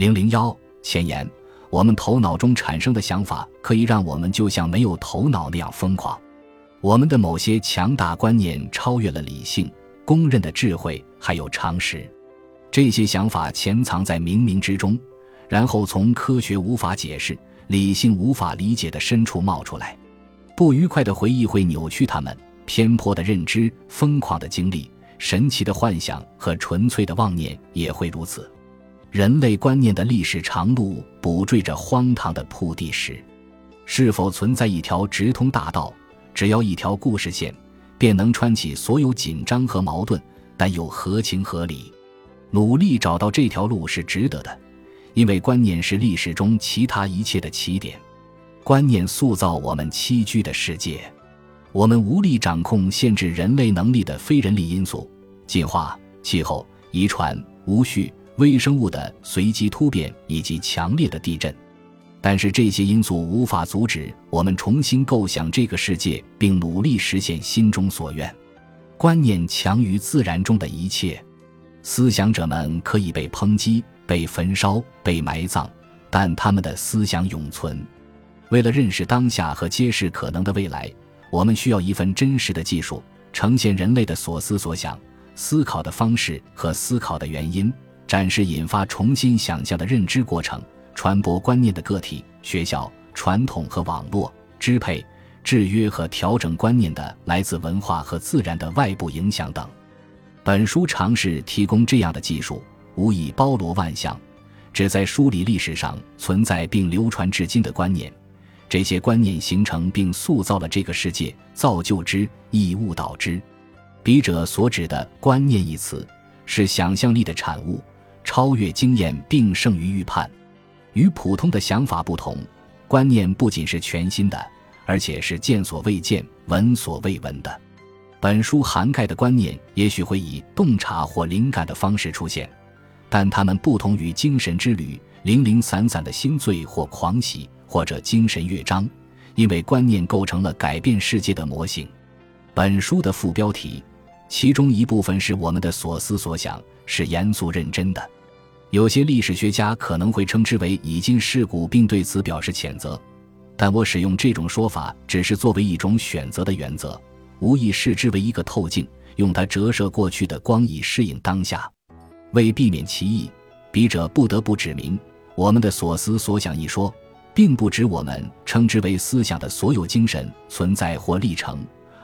零零幺前言：我们头脑中产生的想法，可以让我们就像没有头脑那样疯狂。我们的某些强大观念超越了理性、公认的智慧，还有常识。这些想法潜藏在冥冥之中，然后从科学无法解释、理性无法理解的深处冒出来。不愉快的回忆会扭曲他们，偏颇的认知、疯狂的经历、神奇的幻想和纯粹的妄念也会如此。人类观念的历史长路补缀着荒唐的铺地石，是否存在一条直通大道？只要一条故事线，便能穿起所有紧张和矛盾，但又合情合理。努力找到这条路是值得的，因为观念是历史中其他一切的起点。观念塑造我们栖居的世界，我们无力掌控限制人类能力的非人力因素，进化、气候、遗传、无序。微生物的随机突变以及强烈的地震，但是这些因素无法阻止我们重新构想这个世界，并努力实现心中所愿。观念强于自然中的一切，思想者们可以被抨击、被焚烧、被埋葬，但他们的思想永存。为了认识当下和揭示可能的未来，我们需要一份真实的技术，呈现人类的所思所想、思考的方式和思考的原因。展示引发重新想象的认知过程，传播观念的个体、学校、传统和网络、支配、制约和调整观念的来自文化和自然的外部影响等。本书尝试提供这样的技术，无疑包罗万象，旨在梳理历史上存在并流传至今的观念。这些观念形成并塑造了这个世界，造就之，亦误导之。笔者所指的“观念”一词，是想象力的产物。超越经验并胜于预判，与普通的想法不同，观念不仅是全新的，而且是见所未见、闻所未闻的。本书涵盖的观念也许会以洞察或灵感的方式出现，但它们不同于精神之旅、零零散散的心醉或狂喜，或者精神乐章，因为观念构成了改变世界的模型。本书的副标题，其中一部分是我们的所思所想，是严肃认真的。有些历史学家可能会称之为已经事故，并对此表示谴责，但我使用这种说法只是作为一种选择的原则，无意视之为一个透镜，用它折射过去的光以适应当下。为避免歧义，笔者不得不指明，我们的所思所想一说，并不指我们称之为思想的所有精神存在或历程，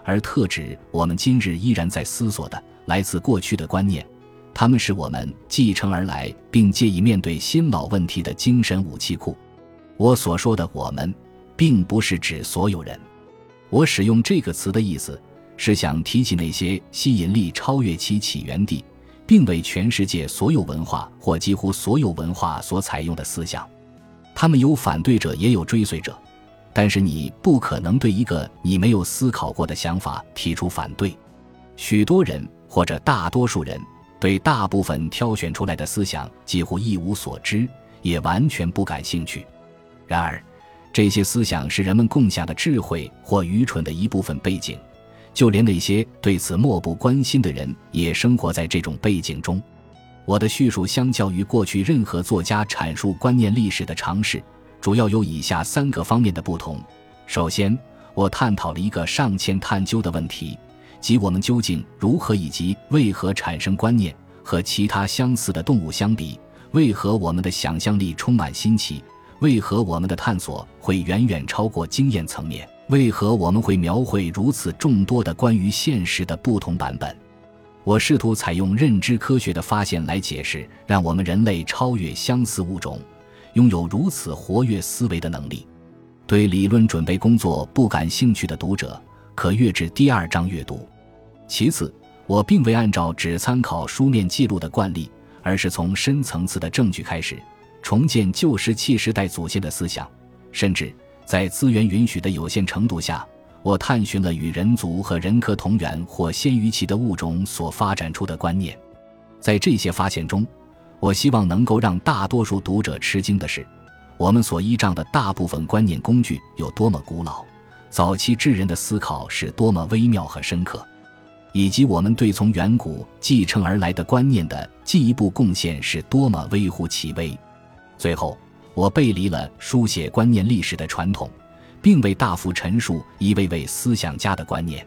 而特指我们今日依然在思索的来自过去的观念。他们是我们继承而来并借以面对新老问题的精神武器库。我所说的“我们”，并不是指所有人。我使用这个词的意思是想提起那些吸引力超越其起源地，并为全世界所有文化或几乎所有文化所采用的思想。他们有反对者，也有追随者。但是你不可能对一个你没有思考过的想法提出反对。许多人或者大多数人。对大部分挑选出来的思想几乎一无所知，也完全不感兴趣。然而，这些思想是人们共享的智慧或愚蠢的一部分背景。就连那些对此漠不关心的人，也生活在这种背景中。我的叙述相较于过去任何作家阐述观念历史的尝试，主要有以下三个方面的不同：首先，我探讨了一个尚欠探究的问题。即我们究竟如何以及为何产生观念？和其他相似的动物相比，为何我们的想象力充满新奇？为何我们的探索会远远超过经验层面？为何我们会描绘如此众多的关于现实的不同版本？我试图采用认知科学的发现来解释，让我们人类超越相似物种，拥有如此活跃思维的能力。对理论准备工作不感兴趣的读者，可阅至第二章阅读。其次，我并未按照只参考书面记录的惯例，而是从深层次的证据开始，重建旧石器时代祖先的思想。甚至在资源允许的有限程度下，我探寻了与人族和人科同源或先于其的物种所发展出的观念。在这些发现中，我希望能够让大多数读者吃惊的是，我们所依仗的大部分观念工具有多么古老，早期智人的思考是多么微妙和深刻。以及我们对从远古继承而来的观念的进一步贡献是多么微乎其微。最后，我背离了书写观念历史的传统，并未大幅陈述一位位思想家的观念。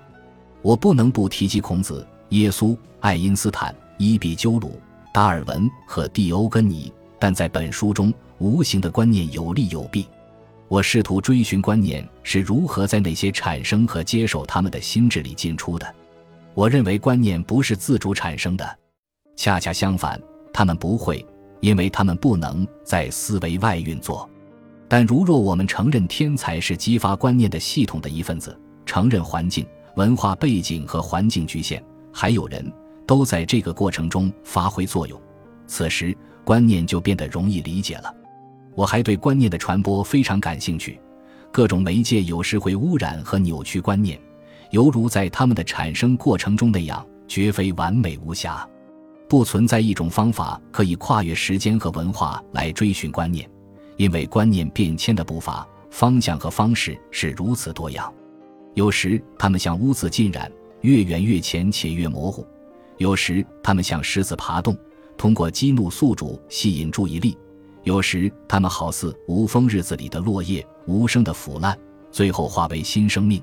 我不能不提及孔子、耶稣、爱因斯坦、伊壁鸠鲁、达尔文和蒂欧根尼，但在本书中，无形的观念有利有弊。我试图追寻观念是如何在那些产生和接受他们的心智里进出的。我认为观念不是自主产生的，恰恰相反，他们不会，因为他们不能在思维外运作。但如若我们承认天才是激发观念的系统的一份子，承认环境、文化背景和环境局限，还有人都在这个过程中发挥作用，此时观念就变得容易理解了。我还对观念的传播非常感兴趣，各种媒介有时会污染和扭曲观念，犹如在它们的产生过程中那样，绝非完美无瑕。不存在一种方法可以跨越时间和文化来追寻观念，因为观念变迁的步伐、方向和方式是如此多样。有时它们像污渍浸染，越远越浅且越模糊；有时它们像狮子爬动，通过激怒宿主吸引注意力。有时，它们好似无风日子里的落叶，无声的腐烂，最后化为新生命；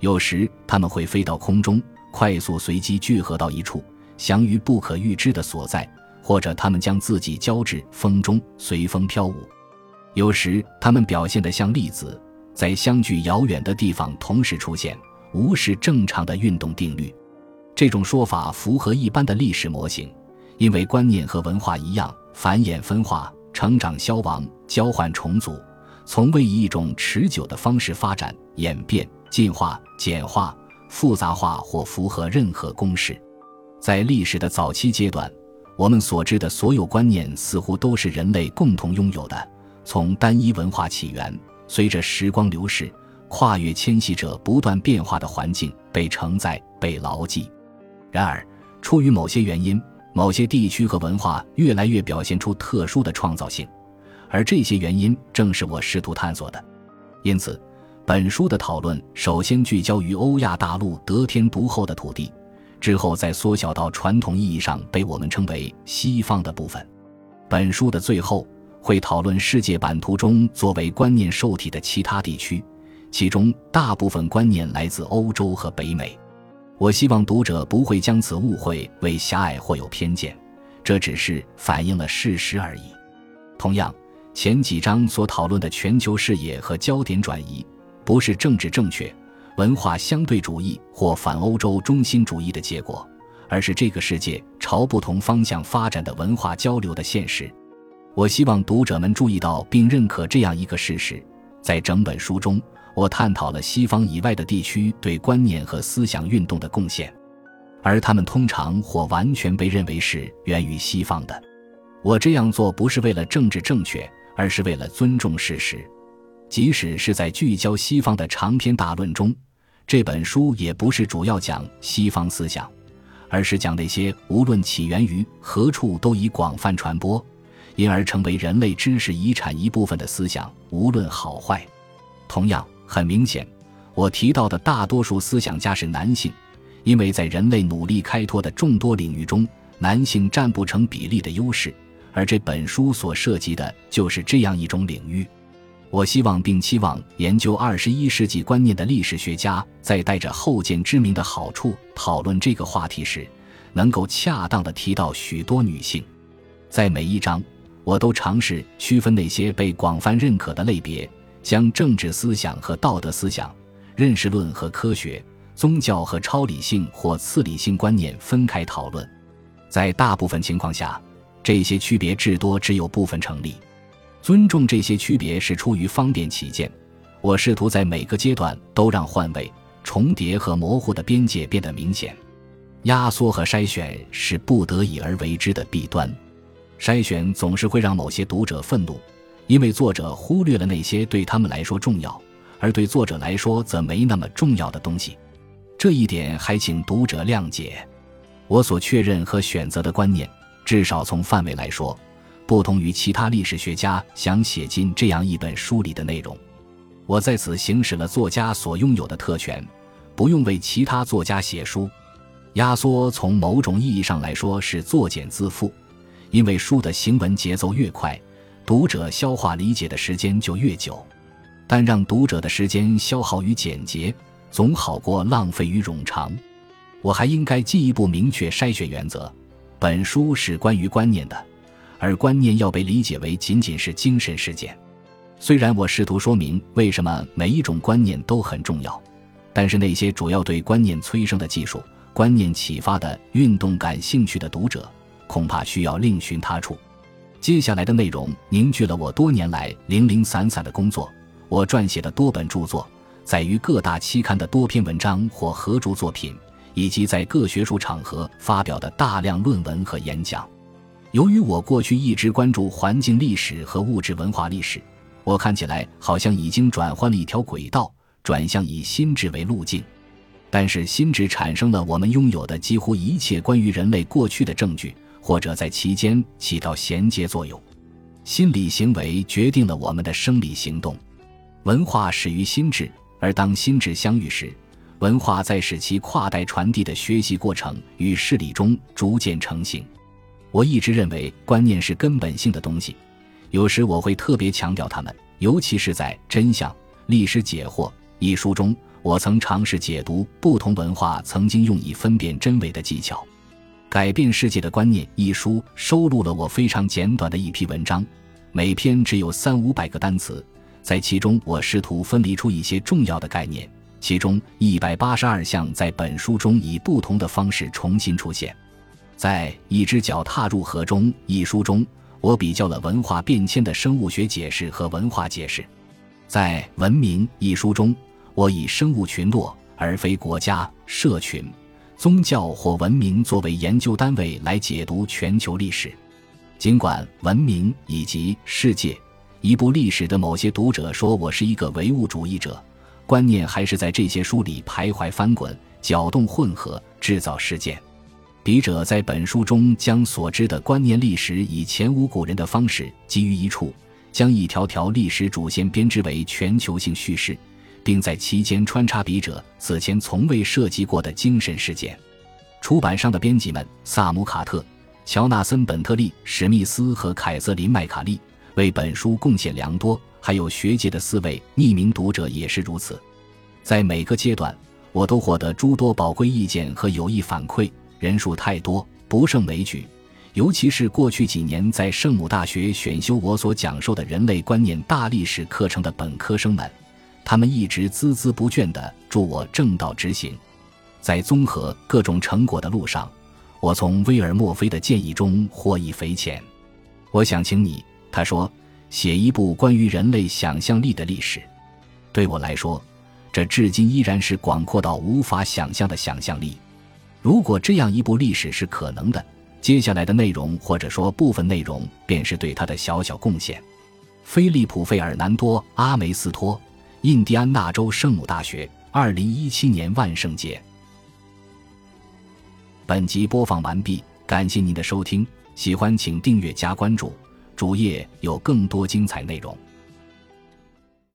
有时，它们会飞到空中，快速随机聚合到一处，翔于不可预知的所在；或者，它们将自己交至风中，随风飘舞。有时，它们表现得像粒子，在相距遥远的地方同时出现，无视正常的运动定律。这种说法符合一般的历史模型，因为观念和文化一样，繁衍分化。成长、消亡、交换、重组，从未以一种持久的方式发展、演变、进化、简化、复杂化或符合任何公式。在历史的早期阶段，我们所知的所有观念似乎都是人类共同拥有的，从单一文化起源，随着时光流逝，跨越迁徙者不断变化的环境，被承载、被牢记。然而，出于某些原因。某些地区和文化越来越表现出特殊的创造性，而这些原因正是我试图探索的。因此，本书的讨论首先聚焦于欧亚大陆得天独厚的土地，之后再缩小到传统意义上被我们称为西方的部分。本书的最后会讨论世界版图中作为观念受体的其他地区，其中大部分观念来自欧洲和北美。我希望读者不会将此误会为狭隘或有偏见，这只是反映了事实而已。同样，前几章所讨论的全球视野和焦点转移，不是政治正确、文化相对主义或反欧洲中心主义的结果，而是这个世界朝不同方向发展的文化交流的现实。我希望读者们注意到并认可这样一个事实：在整本书中。我探讨了西方以外的地区对观念和思想运动的贡献，而他们通常或完全被认为是源于西方的。我这样做不是为了政治正确，而是为了尊重事实。即使是在聚焦西方的长篇大论中，这本书也不是主要讲西方思想，而是讲那些无论起源于何处都已广泛传播，因而成为人类知识遗产一部分的思想，无论好坏。同样。很明显，我提到的大多数思想家是男性，因为在人类努力开拓的众多领域中，男性占不成比例的优势，而这本书所涉及的就是这样一种领域。我希望并期望研究二十一世纪观念的历史学家，在带着后见之明的好处讨论这个话题时，能够恰当的提到许多女性。在每一章，我都尝试区分那些被广泛认可的类别。将政治思想和道德思想、认识论和科学、宗教和超理性或次理性观念分开讨论。在大部分情况下，这些区别至多只有部分成立。尊重这些区别是出于方便起见。我试图在每个阶段都让换位、重叠和模糊的边界变得明显。压缩和筛选是不得已而为之的弊端。筛选总是会让某些读者愤怒。因为作者忽略了那些对他们来说重要，而对作者来说则没那么重要的东西，这一点还请读者谅解。我所确认和选择的观念，至少从范围来说，不同于其他历史学家想写进这样一本书里的内容。我在此行使了作家所拥有的特权，不用为其他作家写书。压缩从某种意义上来说是作茧自缚，因为书的行文节奏越快。读者消化理解的时间就越久。但让读者的时间消耗于简洁，总好过浪费于冗长。我还应该进一步明确筛选原则：本书是关于观念的，而观念要被理解为仅仅是精神事件。虽然我试图说明为什么每一种观念都很重要，但是那些主要对观念催生的技术、观念启发的运动感兴趣的读者，恐怕需要另寻他处。接下来的内容凝聚了我多年来零零散散的工作。我撰写的多本著作，在于各大期刊的多篇文章或合著作品，以及在各学术场合发表的大量论文和演讲。由于我过去一直关注环境历史和物质文化历史，我看起来好像已经转换了一条轨道，转向以心智为路径。但是，心智产生了我们拥有的几乎一切关于人类过去的证据，或者在其间起到衔接作用。心理行为决定了我们的生理行动。文化始于心智，而当心智相遇时，文化在使其跨代传递的学习过程与视理中逐渐成型。我一直认为观念是根本性的东西，有时我会特别强调它们，尤其是在《真相历史解惑》一书中，我曾尝试解读不同文化曾经用以分辨真伪的技巧。《改变世界的观念》一书收录了我非常简短的一批文章，每篇只有三五百个单词。在其中，我试图分离出一些重要的概念，其中一百八十二项在本书中以不同的方式重新出现。在《一只脚踏入河中》一书中，我比较了文化变迁的生物学解释和文化解释。在《文明》一书中，我以生物群落而非国家、社群、宗教或文明作为研究单位来解读全球历史。尽管文明以及世界。一部历史的某些读者说我是一个唯物主义者，观念还是在这些书里徘徊翻滚、搅动混合、制造事件。笔者在本书中将所知的观念历史以前无古人的方式集于一处，将一条条历史主线编织为全球性叙事，并在其间穿插笔者此前从未涉及过的精神事件。出版商的编辑们萨姆·卡特、乔纳森·本特利、史密斯和凯瑟琳·麦卡利。为本书贡献良多，还有学界的四位匿名读者也是如此。在每个阶段，我都获得诸多宝贵意见和有益反馈，人数太多，不胜枚举。尤其是过去几年在圣母大学选修我所讲授的人类观念大历史课程的本科生们，他们一直孜孜不倦地助我正道执行。在综合各种成果的路上，我从威尔墨菲的建议中获益匪浅。我想请你。他说：“写一部关于人类想象力的历史，对我来说，这至今依然是广阔到无法想象的想象力。如果这样一部历史是可能的，接下来的内容或者说部分内容便是对他的小小贡献。”菲利普·费尔南多·阿梅斯托，印第安纳州圣母大学，二零一七年万圣节。本集播放完毕，感谢您的收听，喜欢请订阅加关注。主页有更多精彩内容。